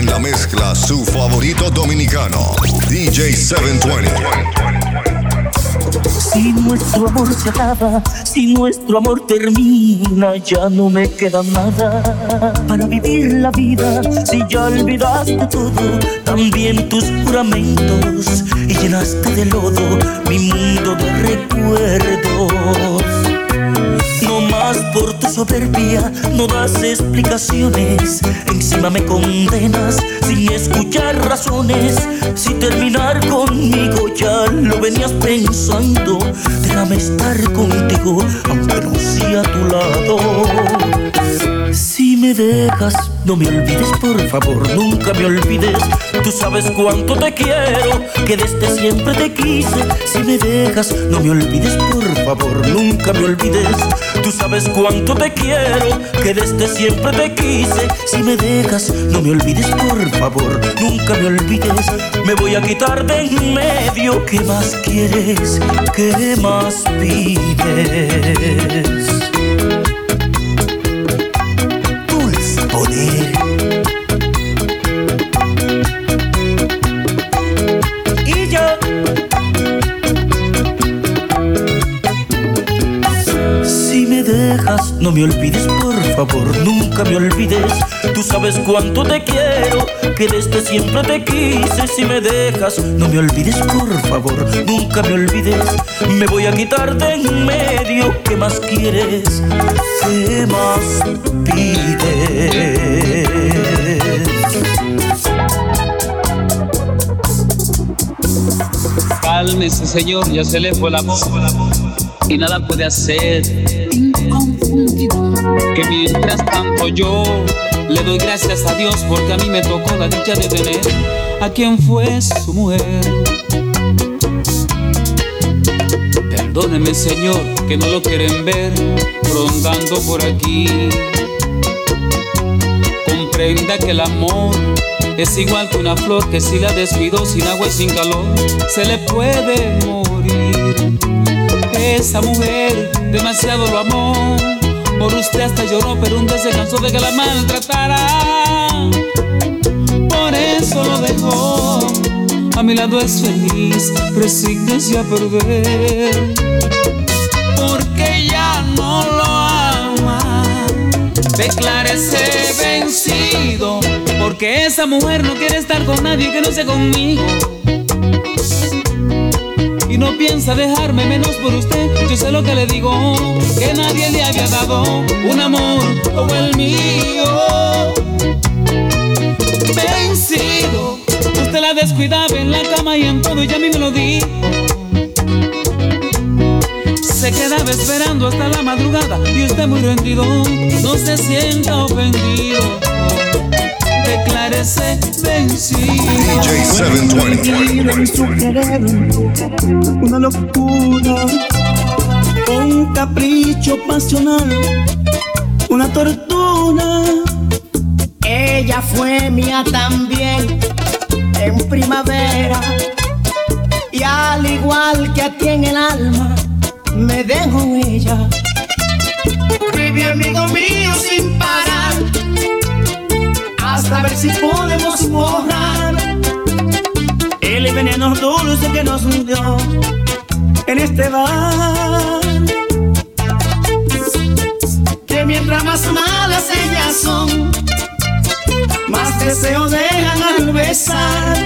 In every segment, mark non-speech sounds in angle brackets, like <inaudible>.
En la mezcla, su favorito dominicano, DJ 720. Si nuestro amor se acaba, si nuestro amor termina, ya no me queda nada para vivir la vida. Si ya olvidaste todo, también tus juramentos y llenaste de lodo mi mundo de recuerdos por tu soberbia no das explicaciones. Encima me condenas sin escuchar razones. Si terminar conmigo ya lo venías pensando, déjame estar contigo, aunque no sea a tu lado. Si me dejas, no me olvides, por favor, nunca me olvides. Tú sabes cuánto te quiero, que desde siempre te quise. Si me dejas, no me olvides, por favor, nunca me olvides. Tú sabes cuánto te quiero, que desde siempre te quise. Si me dejas, no me olvides, por favor, nunca me olvides. Me voy a quitar de en medio. ¿Qué más quieres? ¿Qué más pides? No me olvides, por favor, nunca me olvides. Tú sabes cuánto te quiero, que desde siempre te quise. Si me dejas, no me olvides, por favor, nunca me olvides. Me voy a quitar de en medio. ¿Qué más quieres? ¿Qué más pides? Cálmese, señor, ya se le fue el amor y nada puede hacer que mientras tanto yo le doy gracias a Dios porque a mí me tocó la dicha de tener a quien fue su mujer. Perdóneme Señor que no lo quieren ver rondando por aquí. Comprenda que el amor es igual que una flor que si la descuido sin agua y sin calor se le puede morir. Esa mujer demasiado lo amó por usted hasta lloró, pero un día se cansó de que la maltratara. Por eso lo dejó. A mi lado es feliz, resígnese a perder. Porque ya no lo ama. Declárese vencido. Porque esa mujer no quiere estar con nadie que no sea conmigo no piensa dejarme menos por usted. Yo sé lo que le digo, que nadie le había dado un amor como el mío. Vencido, usted la descuidaba en la cama y en todo, y a mí me lo dijo. Se quedaba esperando hasta la madrugada y usted muy rendido, no se sienta ofendido declárese vencido. DJ 720. Una locura, un capricho pasional, una tortura. Ella fue mía también en primavera. Y al igual que a ti en el alma, me dejo ella. Vive amigo mío sin parar hasta ver si podemos borrar el veneno dulce que nos hundió en este bar. Que mientras más malas ellas son, más deseo dejan al besar.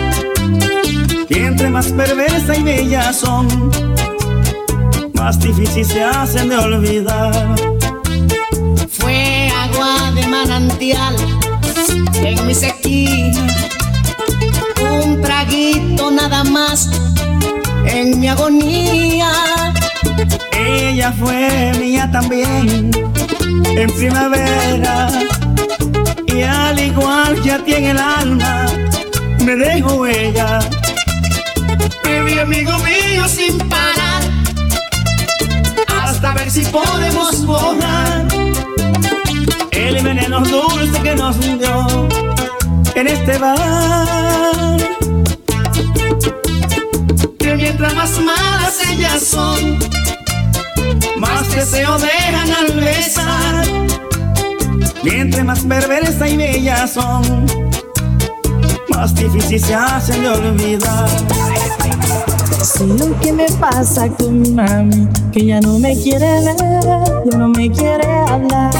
Y entre más perversa y bella son, más difícil se hacen de olvidar. Fue agua de manantial en mi sequía. Un traguito nada más en mi agonía. Ella fue mía también en primavera. Y al igual que a ti en el alma, me dejo ella. Mi amigo mío sin parar, hasta ver si podemos borrar el veneno dulce que nos hundió en este bar. Que mientras más malas ellas son, más deseo dejan al besar. Mientras más perversa y bellas son, difícil se hace de olvidar. Si lo que me pasa con mi mami, que ya no me quiere ver, ya no me quiere hablar.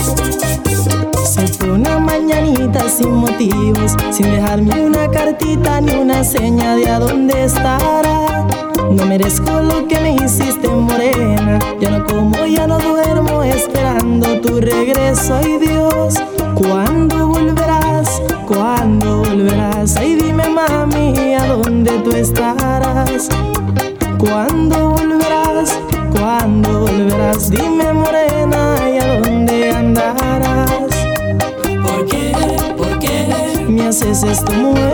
Se fue una mañanita sin motivos, sin dejarme una cartita ni una seña de a dónde estará. No merezco lo que me hiciste morena, ya no como, ya no duermo Me haces esto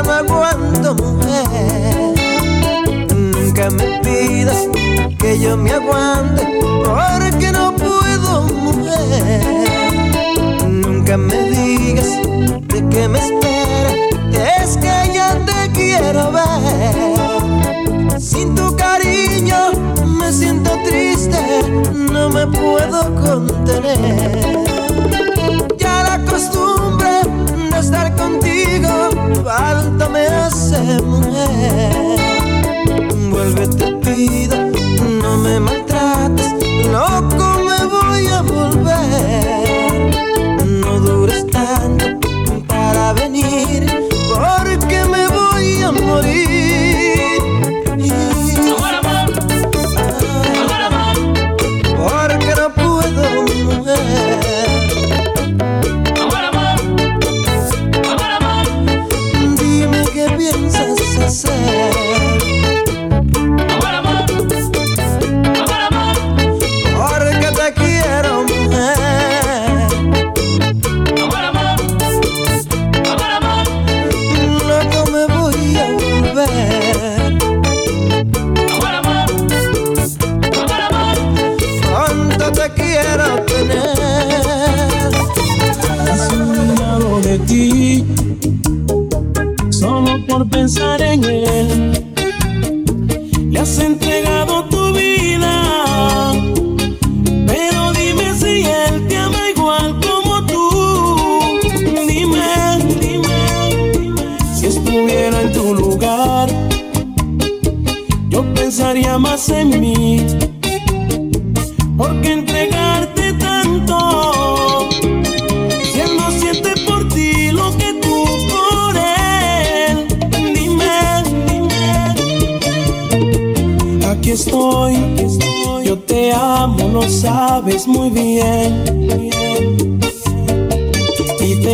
ya no aguanto, mujer. Nunca me pidas que yo me aguante porque no puedo, mujer. Nunca me digas de que me espera, es que ya te quiero ver. Sin tu cariño me siento triste, no me puedo contener.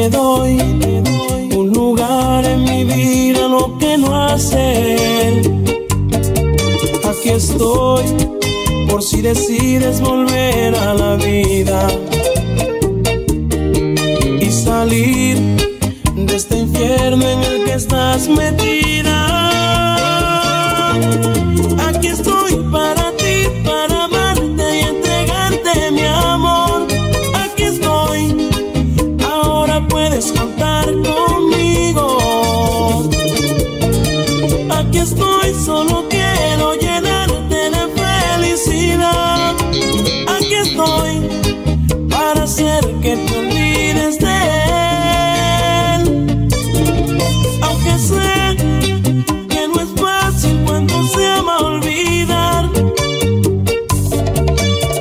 Te doy, un lugar en mi vida, lo que no hace él. Aquí estoy, por si decides volver a la vida y salir de este infierno en el que estás metida. que te olvides de él. Aunque sé que no es fácil cuando se ama olvidar,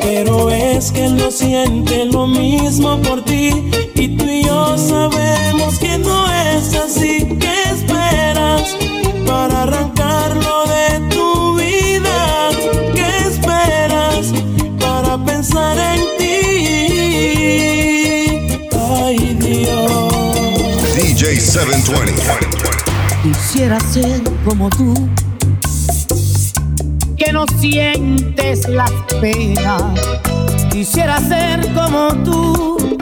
pero es que él no siente lo mismo por ti y tú y yo sabemos que no es así. 720. Quisiera ser como tú, que no sientes las penas. Quisiera ser como tú,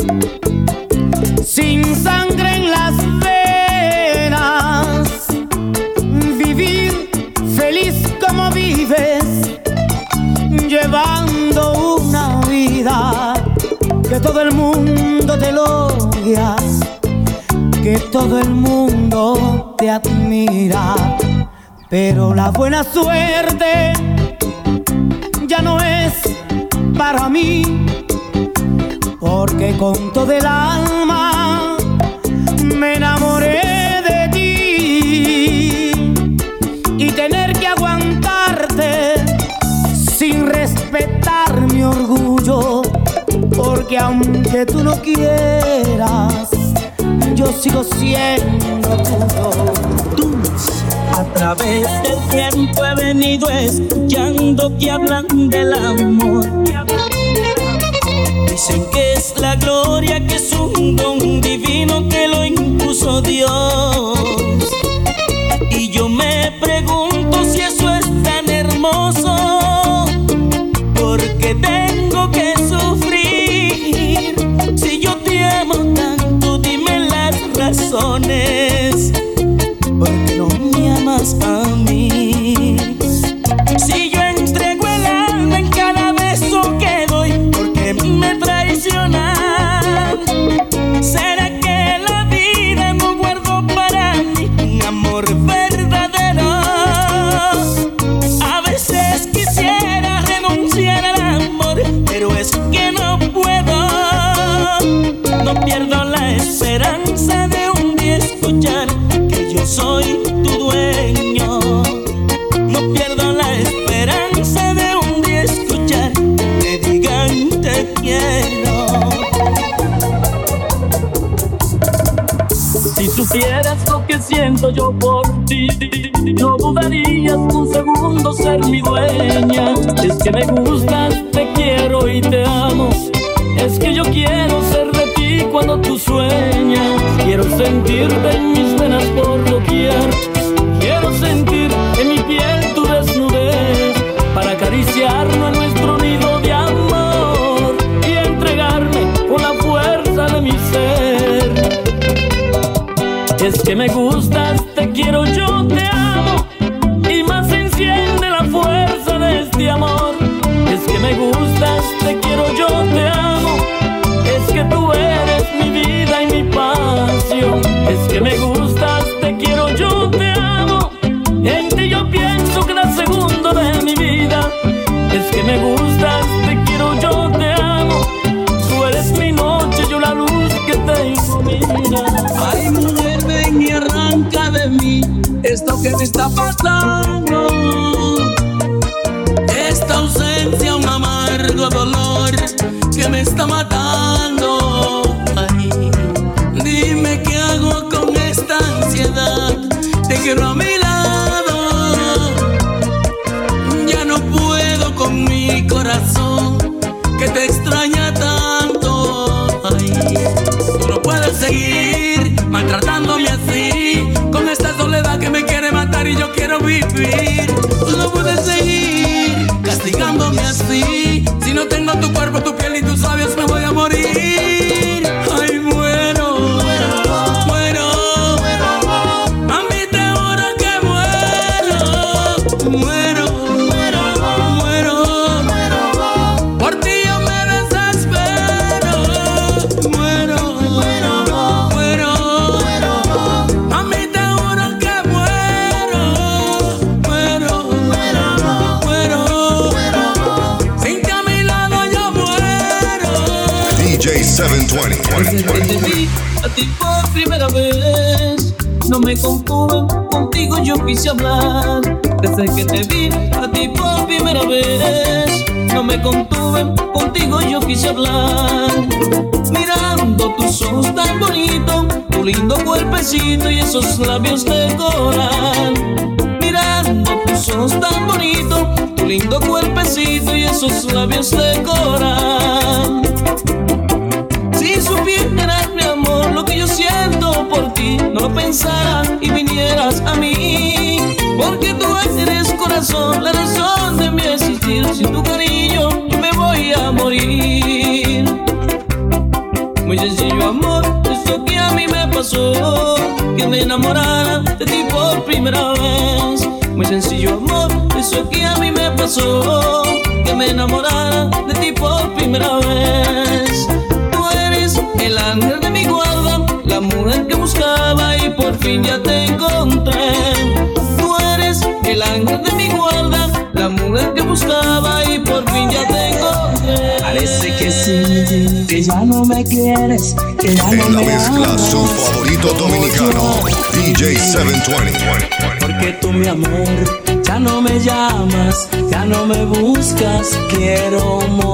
sin sangre en las venas. Vivir feliz como vives, llevando una vida que todo el mundo que todo el mundo te admira, pero la buena suerte ya no es para mí, porque con todo el alma me enamoré de ti. Y tener que aguantarte sin respetar mi orgullo, porque aunque tú no quieras, yo sigo siendo. Tú, a través del tiempo he venido escuchando que hablan del amor. Dicen que es la gloria, que es un don divino que lo impuso Dios. Y yo me pregunto si eso es tan hermoso, porque tengo que sufrir. Si yo razones, porque no me amas a mí. Yo por ti, no dudarías un segundo ser mi dueña. Es que me gustas, te quiero y te amo. Es que yo quiero ser de ti cuando tú sueñas. Quiero sentirte en mis venas por doquier. Quiero sentir en mi piel tu desnudez para acariciarnos en nuestro nido de amor y entregarme con la fuerza de mi ser. Es que me gustas, que me gustas, te quiero, yo te amo. En ti yo pienso cada segundo de mi vida. Es que me gustas, te quiero, yo te amo. Tú eres mi noche, yo la luz que te ilumina. Ay, mujer, ven y arranca de mí esto que me está pasando. Desde que te vi a ti por primera vez, no me contuve, contigo yo quise hablar. Desde que te vi a ti por primera vez, no me contuve, contigo yo quise hablar. Mirando tus ojos tan bonitos, tu lindo cuerpecito y esos labios de coral. Mirando tus ojos tan bonitos, tu lindo cuerpecito y esos labios de coral. Si supieras, mi amor, lo que yo siento por ti no lo pensara y vinieras a mí. Porque tú eres corazón, la razón de mi existir. Sin tu cariño yo me voy a morir. Muy sencillo amor, esto que a mí me pasó, que me enamorara de ti por primera vez. Muy sencillo amor, eso que a mí me pasó, que me enamorara de ti por primera vez. El ángel de mi guarda, la mujer que buscaba y por fin ya te encontré. Tú eres el ángel de mi guarda, la mujer que buscaba y por fin ya te encontré. Parece que sí, que ya no me quieres, que ya no En la me mezcla, amas. su favorito dominicano, DJ 720. Porque tú, mi amor, ya no me llamas, ya no me buscas, quiero morir.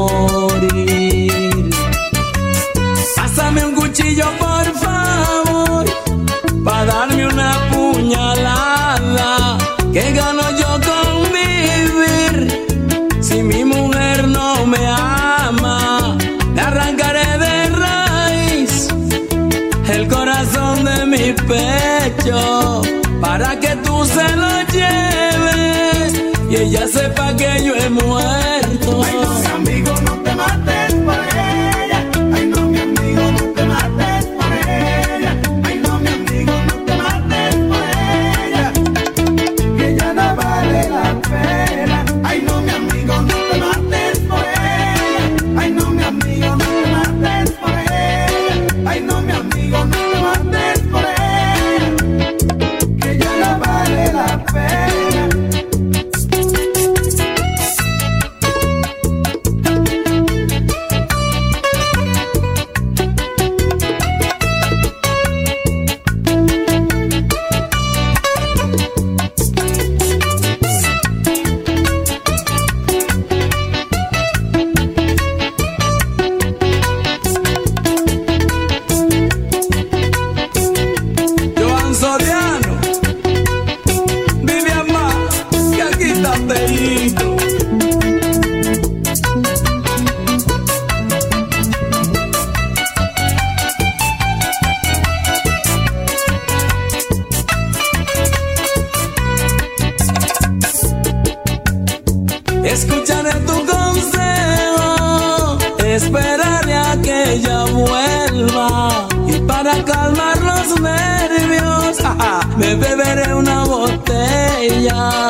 Calmar los nervios, <laughs> me beberé una botella.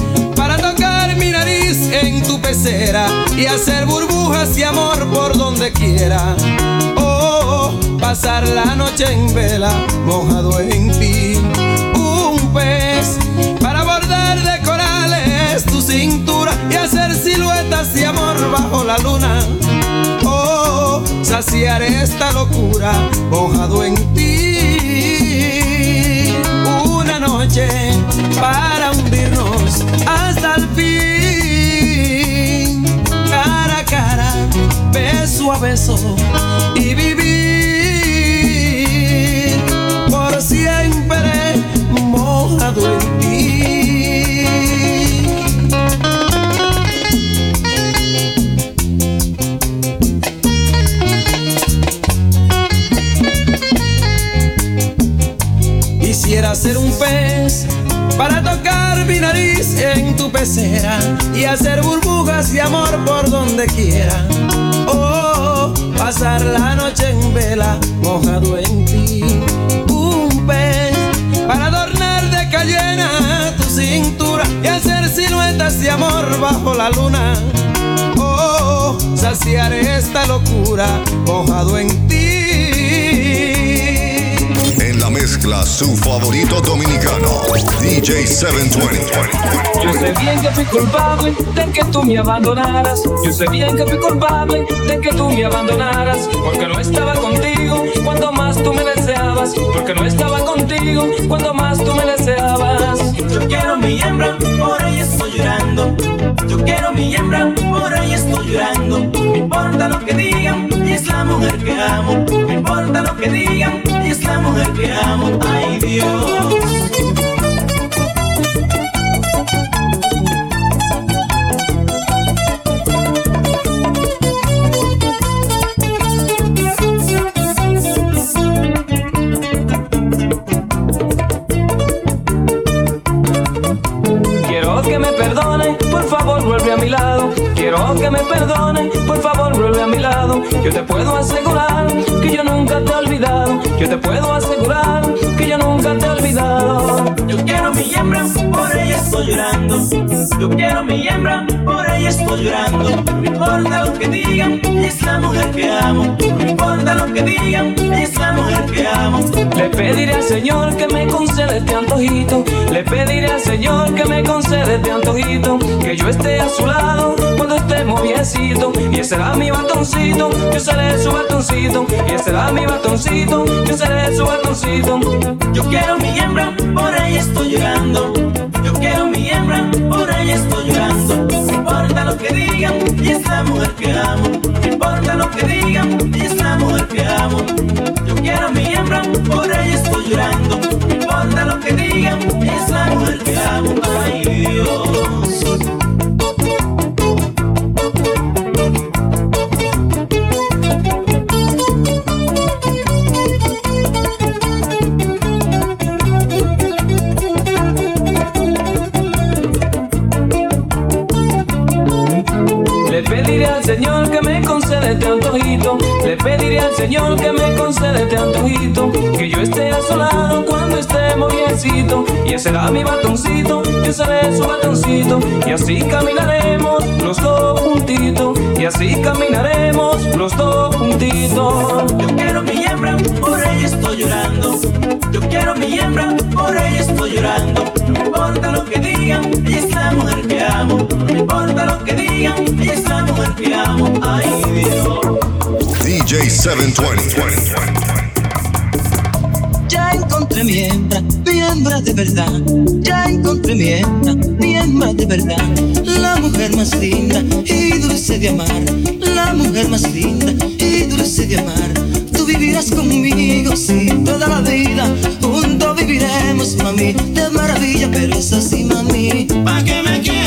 y hacer burbujas y amor por donde quiera. Oh, pasar la noche en vela mojado en ti. Un pez para bordar de corales tu cintura y hacer siluetas de amor bajo la luna. Oh, saciar esta locura mojado en ti. Y hacer burbujas de amor por donde quiera. Oh, pasar la noche en vela mojado en ti. Un pez para adornar de cayena tu cintura y hacer siluetas de amor bajo la luna. Oh, saciar esta locura mojado en ti. Mezcla, su favorito dominicano, DJ 720. Yo sé bien que fui culpable de que tú me abandonaras. Yo sé bien que fui culpable de que tú me abandonaras. Porque no estaba contigo cuando más tú me deseabas. Porque no estaba contigo cuando más tú me deseabas. Yo quiero mi hembra, por ella estoy llorando. Yo quiero mi hembra, por ella estoy llorando. No importa lo que digan, es la mujer que amo. No importa lo que digan, es la mujer que amo. Ay Dios. Quiero que me perdone, por favor vuelve a mi lado. Quiero que me perdone, por favor vuelve a mi lado. Yo te puedo asegurar que yo nunca te he olvidado. Yo te puedo asegurar que yo nunca te he olvidado. Yo quiero mi hembra, por ella estoy llorando. Yo quiero mi hembra, por ella estoy llorando. No importa lo que digan, ella es la mujer que amo. No importa lo que digan, ella es la mujer que amo. Le pediré al Señor que me conceda este antojito. Le pediré al Señor que me conceda este antojito. Que yo esté a su lado cuando estemos viejecito. Y ese será mi batoncito, yo seré su batoncito. Y ese será mi batoncito, yo seré su batoncito. Yo quiero mi hembra, por ella estoy llorando. Yo quiero mi hembra, por ella estoy llorando. No importa lo que digan, ella es la mujer que amo. No importa lo que digan, ella es amo. No importa lo que digan, ella es la mujer que amo. Ay Dios. DJ 720. Ya encontré mi hembra, mi hembra de verdad. Ya encontré mi hembra, mi hembra de verdad. La mujer más linda y dulce de amar. La mujer más linda y dulce de amar. Tú vivirás conmigo, sí, toda la vida. Juntos viviremos, mami, de maravilla, pero es así, mami. Pa' que me quiera,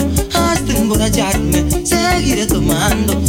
hasta emborracharme. seguiré tomando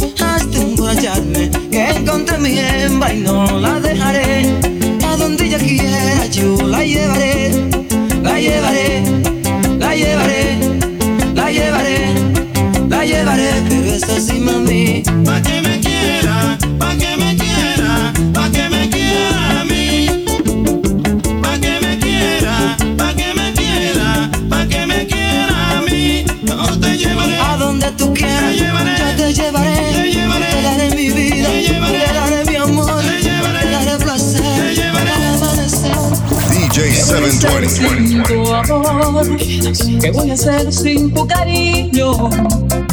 720. tu amor, ¿qué voy a hacer sin tu cariño?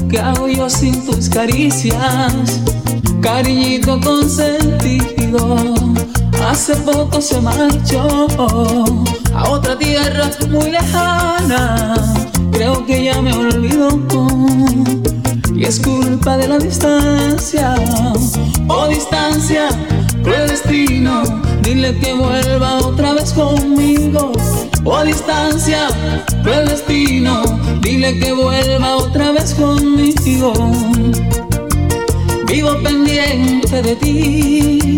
¿Qué hago yo sin tus caricias? Cariñito consentido, hace poco se marchó a otra tierra muy lejana. Creo que ya me olvidó y es culpa de la distancia. Oh distancia, cruel destino, dile que vuelva otra vez conmigo. Oh distancia, cruel destino, dile que vuelva otra vez conmigo. Vivo pendiente de ti,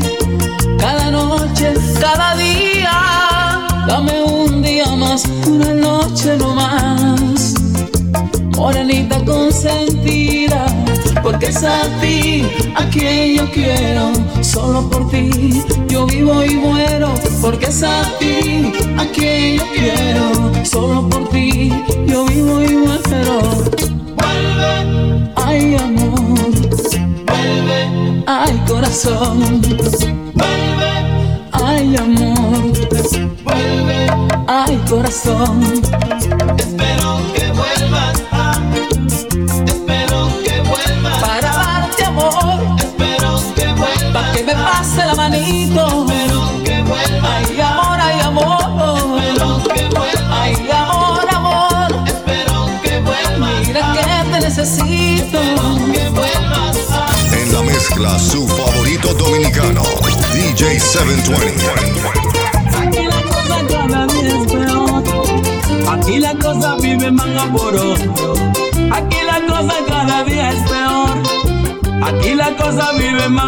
cada noche, cada día. Dame un día más, una noche no más morenita consentida, porque es a ti a quien yo quiero, solo por ti yo vivo y muero, porque es a ti a quien yo quiero, solo por ti yo vivo y muero. Vuelve, ay amor, vuelve, ay corazón, vuelve, ay amor, vuelve, ay corazón.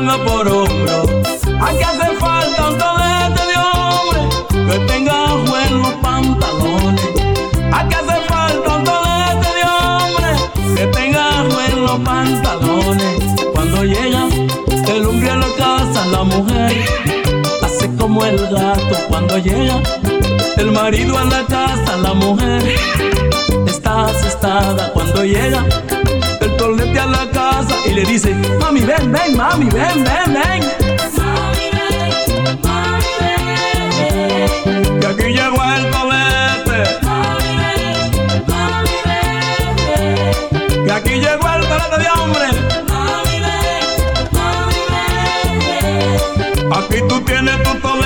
Manga por hombro. Aquí hace falta un colete de hombre que tenga buenos pantalones. Aquí hace falta un colete de hombre que tenga buenos pantalones. Cuando llega el hombre a la casa, la mujer hace como el gato cuando llega el marido a la casa, la mujer está asustada cuando llega el tolete a la le dice, mami ven, ven, mami ven, ven, ven. Que aquí llegó el tolete, que aquí llegó el tolete de hombre. Aquí tú tienes tu tolete.